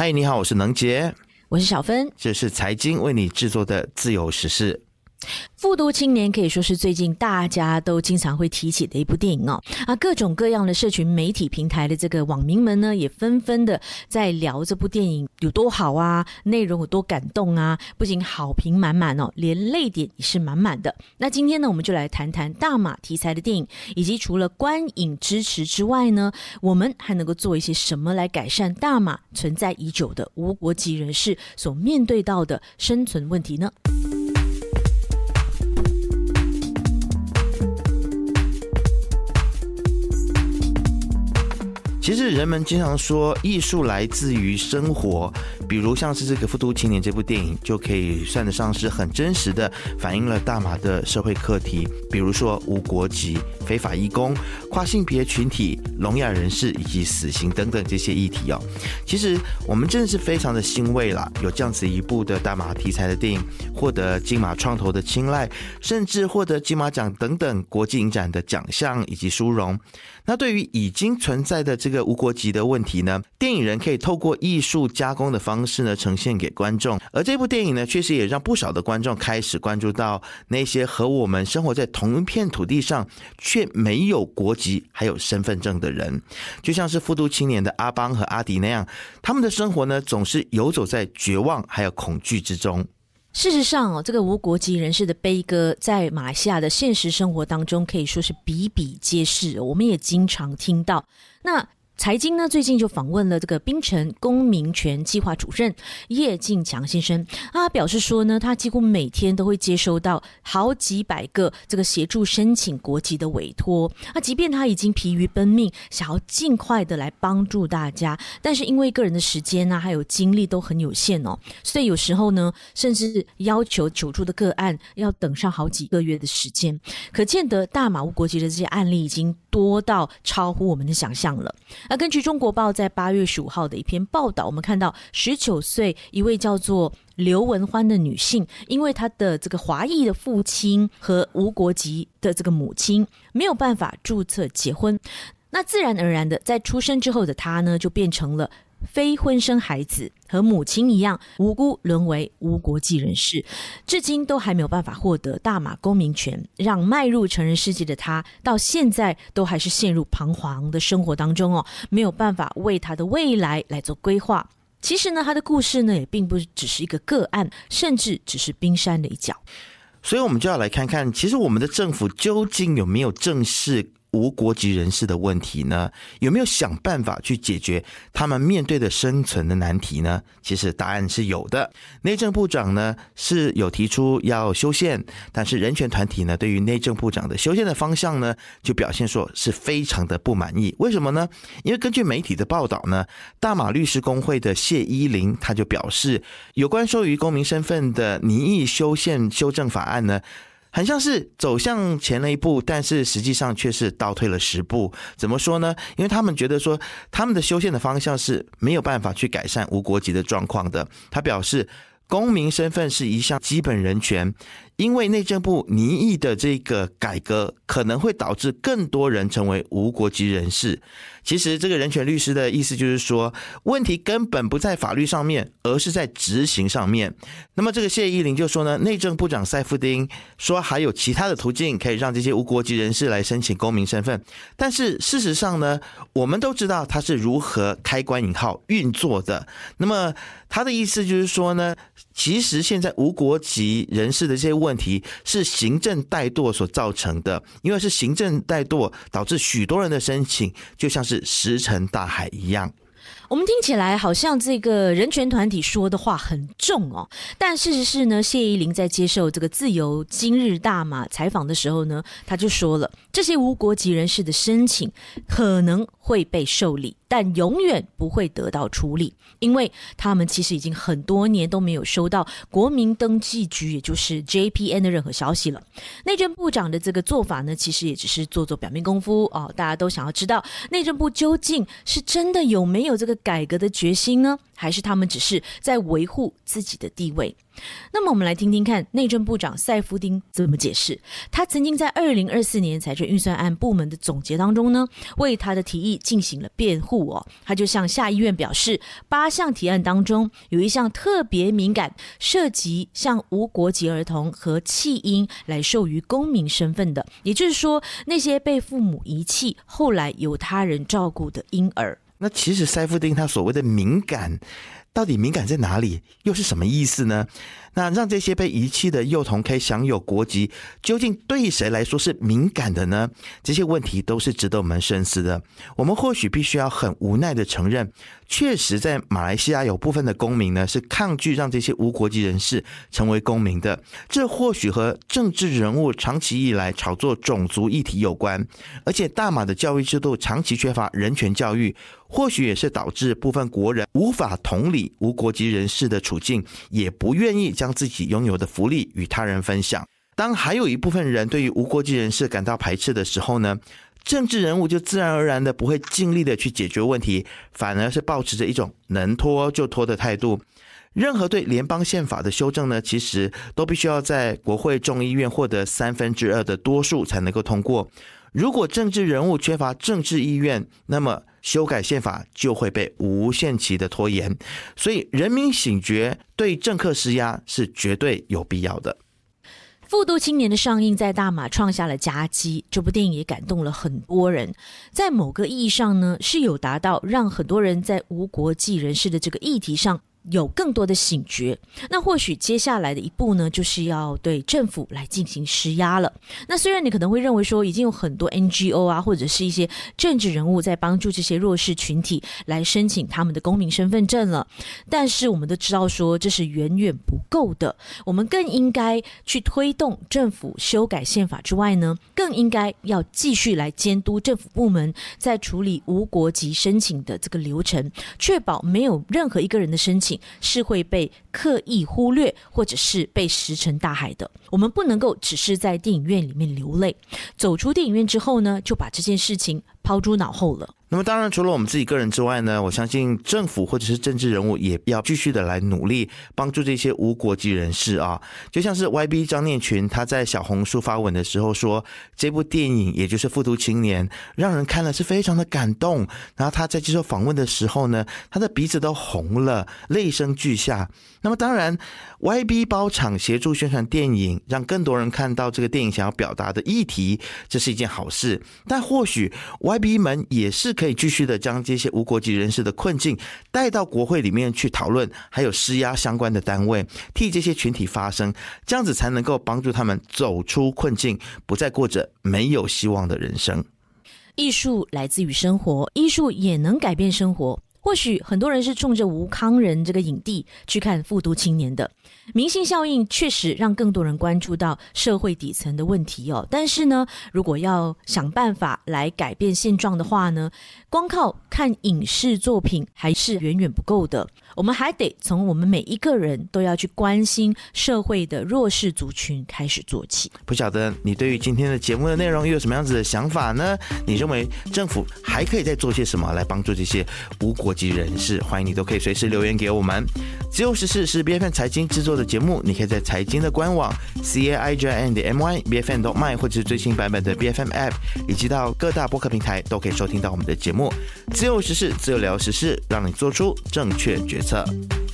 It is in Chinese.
嗨，你好，我是能杰，我是小芬，这是财经为你制作的自由时事。复读青年可以说是最近大家都经常会提起的一部电影哦啊，各种各样的社群媒体平台的这个网民们呢，也纷纷的在聊这部电影有多好啊，内容有多感动啊，不仅好评满满哦，连泪点也是满满的。那今天呢，我们就来谈谈大马题材的电影，以及除了观影支持之外呢，我们还能够做一些什么来改善大马存在已久的无国籍人士所面对到的生存问题呢？其实人们经常说艺术来自于生活，比如像是这个《复读青年》这部电影，就可以算得上是很真实的反映了大马的社会课题，比如说无国籍、非法义工、跨性别群体、聋哑人士以及死刑等等这些议题哦。其实我们真的是非常的欣慰啦，有这样子一部的大马题材的电影获得金马创投的青睐，甚至获得金马奖等等国际影展的奖项以及殊荣。那对于已经存在的这个无国籍的问题呢，电影人可以透过艺术加工的方式呢呈现给观众，而这部电影呢，确实也让不少的观众开始关注到那些和我们生活在同一片土地上却没有国籍还有身份证的人，就像是复读青年的阿邦和阿迪那样，他们的生活呢总是游走在绝望还有恐惧之中。事实上哦，这个无国籍人士的悲歌，在马来西亚的现实生活当中，可以说是比比皆是。我们也经常听到。那财经呢，最近就访问了这个槟城公民权计划主任叶进强先生，他表示说呢，他几乎每天都会接收到好几百个这个协助申请国籍的委托。那即便他已经疲于奔命，想要尽快的来帮助大家，但是因为个人的时间呢，还有精力都很有限哦，所以有时候呢，甚至要求求助的个案要等上好几个月的时间。可见得大马无国籍的这些案例已经多到超乎我们的想象了。那根据中国报在八月十五号的一篇报道，我们看到十九岁一位叫做刘文欢的女性，因为她的这个华裔的父亲和无国籍的这个母亲没有办法注册结婚，那自然而然的在出生之后的她呢，就变成了。非婚生孩子和母亲一样无辜沦为无国籍人士，至今都还没有办法获得大马公民权，让迈入成人世界的他到现在都还是陷入彷徨的生活当中哦，没有办法为他的未来来做规划。其实呢，他的故事呢也并不只是一个个案，甚至只是冰山的一角。所以，我们就要来看看，其实我们的政府究竟有没有正视？无国籍人士的问题呢？有没有想办法去解决他们面对的生存的难题呢？其实答案是有的。内政部长呢是有提出要修宪，但是人权团体呢对于内政部长的修宪的方向呢，就表现说是非常的不满意。为什么呢？因为根据媒体的报道呢，大马律师工会的谢依林他就表示，有关授予公民身份的拟议修宪修正法案呢。很像是走向前了一步，但是实际上却是倒退了十步。怎么说呢？因为他们觉得说，他们的修宪的方向是没有办法去改善无国籍的状况的。他表示，公民身份是一项基本人权。因为内政部拟议的这个改革可能会导致更多人成为无国籍人士。其实，这个人权律师的意思就是说，问题根本不在法律上面，而是在执行上面。那么，这个谢依霖就说呢，内政部长塞夫丁说还有其他的途径可以让这些无国籍人士来申请公民身份。但是事实上呢，我们都知道他是如何开关引号运作的。那么他的意思就是说呢，其实现在无国籍人士的这些问问题是行政怠惰所造成的，因为是行政怠惰导致许多人的申请就像是石沉大海一样。我们听起来好像这个人权团体说的话很重哦，但事实是呢，谢依霖在接受这个自由今日大马采访的时候呢，他就说了，这些无国籍人士的申请可能会被受理。但永远不会得到处理，因为他们其实已经很多年都没有收到国民登记局，也就是 JPN 的任何消息了。内政部长的这个做法呢，其实也只是做做表面功夫哦。大家都想要知道，内政部究竟是真的有没有这个改革的决心呢？还是他们只是在维护自己的地位？那么我们来听听看内政部长塞夫丁怎么解释。他曾经在二零二四年财政预算案部门的总结当中呢，为他的提议进行了辩护哦。他就向下议院表示，八项提案当中有一项特别敏感，涉及向无国籍儿童和弃婴来授予公民身份的，也就是说那些被父母遗弃后来由他人照顾的婴儿。那其实塞夫丁他所谓的敏感。到底敏感在哪里？又是什么意思呢？那让这些被遗弃的幼童可以享有国籍，究竟对谁来说是敏感的呢？这些问题都是值得我们深思的。我们或许必须要很无奈的承认，确实在马来西亚有部分的公民呢是抗拒让这些无国籍人士成为公民的。这或许和政治人物长期以来炒作种族议题有关，而且大马的教育制度长期缺乏人权教育。或许也是导致部分国人无法同理无国籍人士的处境，也不愿意将自己拥有的福利与他人分享。当还有一部分人对于无国籍人士感到排斥的时候呢，政治人物就自然而然的不会尽力的去解决问题，反而是保持着一种能拖就拖的态度。任何对联邦宪法的修正呢，其实都必须要在国会众议院获得三分之二的多数才能够通过。如果政治人物缺乏政治意愿，那么。修改宪法就会被无限期的拖延，所以人民醒觉对政客施压是绝对有必要的。《复读青年》的上映在大马创下了佳绩，这部电影也感动了很多人，在某个意义上呢，是有达到让很多人在无国际人士的这个议题上。有更多的醒觉，那或许接下来的一步呢，就是要对政府来进行施压了。那虽然你可能会认为说，已经有很多 NGO 啊，或者是一些政治人物在帮助这些弱势群体来申请他们的公民身份证了，但是我们都知道说，这是远远不够的。我们更应该去推动政府修改宪法之外呢，更应该要继续来监督政府部门在处理无国籍申请的这个流程，确保没有任何一个人的申请。是会被刻意忽略，或者是被石沉大海的。我们不能够只是在电影院里面流泪，走出电影院之后呢，就把这件事情抛诸脑后了。那么，当然，除了我们自己个人之外呢，我相信政府或者是政治人物也要继续的来努力帮助这些无国籍人士啊。就像是 YB 张念群他在小红书发文的时候说，这部电影也就是《复读青年》，让人看了是非常的感动。然后他在接受访问的时候呢，他的鼻子都红了，泪声俱下。那么，当然，YB 包场协助宣传电影，让更多人看到这个电影想要表达的议题，这是一件好事。但或许 Y B 们也是。可以继续的将这些无国籍人士的困境带到国会里面去讨论，还有施压相关的单位，替这些群体发声，这样子才能够帮助他们走出困境，不再过着没有希望的人生。艺术来自于生活，艺术也能改变生活。或许很多人是冲着吴康仁这个影帝去看《复读青年》的。明星效应确实让更多人关注到社会底层的问题哦，但是呢，如果要想办法来改变现状的话呢，光靠看影视作品还是远远不够的。我们还得从我们每一个人都要去关心社会的弱势族群开始做起。不晓得你对于今天的节目的内容又有什么样子的想法呢？你认为政府还可以再做些什么来帮助这些无国籍人士？欢迎你都可以随时留言给我们。自由时事是 B F N 财经制作的节目，你可以在财经的官网 c a i j n 的 m y b f n dot my 或者是最新版本的 B F M app，以及到各大播客平台都可以收听到我们的节目。自由时事，自由聊时事，让你做出正确决 it up.